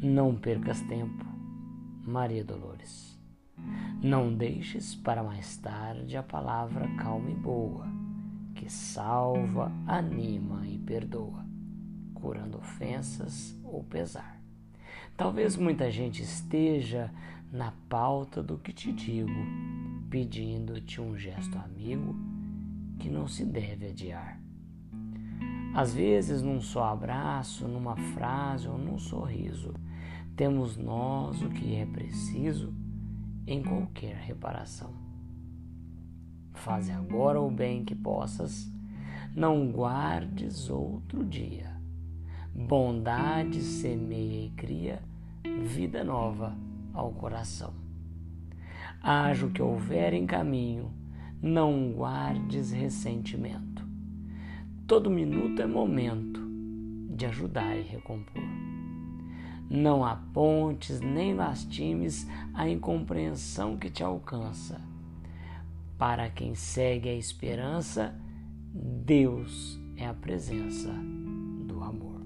Não percas tempo, Maria Dolores. Não deixes para mais tarde a palavra calma e boa, que salva, anima e perdoa, curando ofensas ou pesar. Talvez muita gente esteja na pauta do que te digo, pedindo-te um gesto amigo que não se deve adiar. Às vezes, num só abraço, numa frase ou num sorriso, temos nós o que é preciso em qualquer reparação. Faze agora o bem que possas, não guardes outro dia. Bondade semeia e cria vida nova ao coração. Haja o que houver em caminho, não guardes ressentimento. Todo minuto é momento de ajudar e recompor. Não apontes nem lastimes a incompreensão que te alcança. Para quem segue a esperança, Deus é a presença do amor.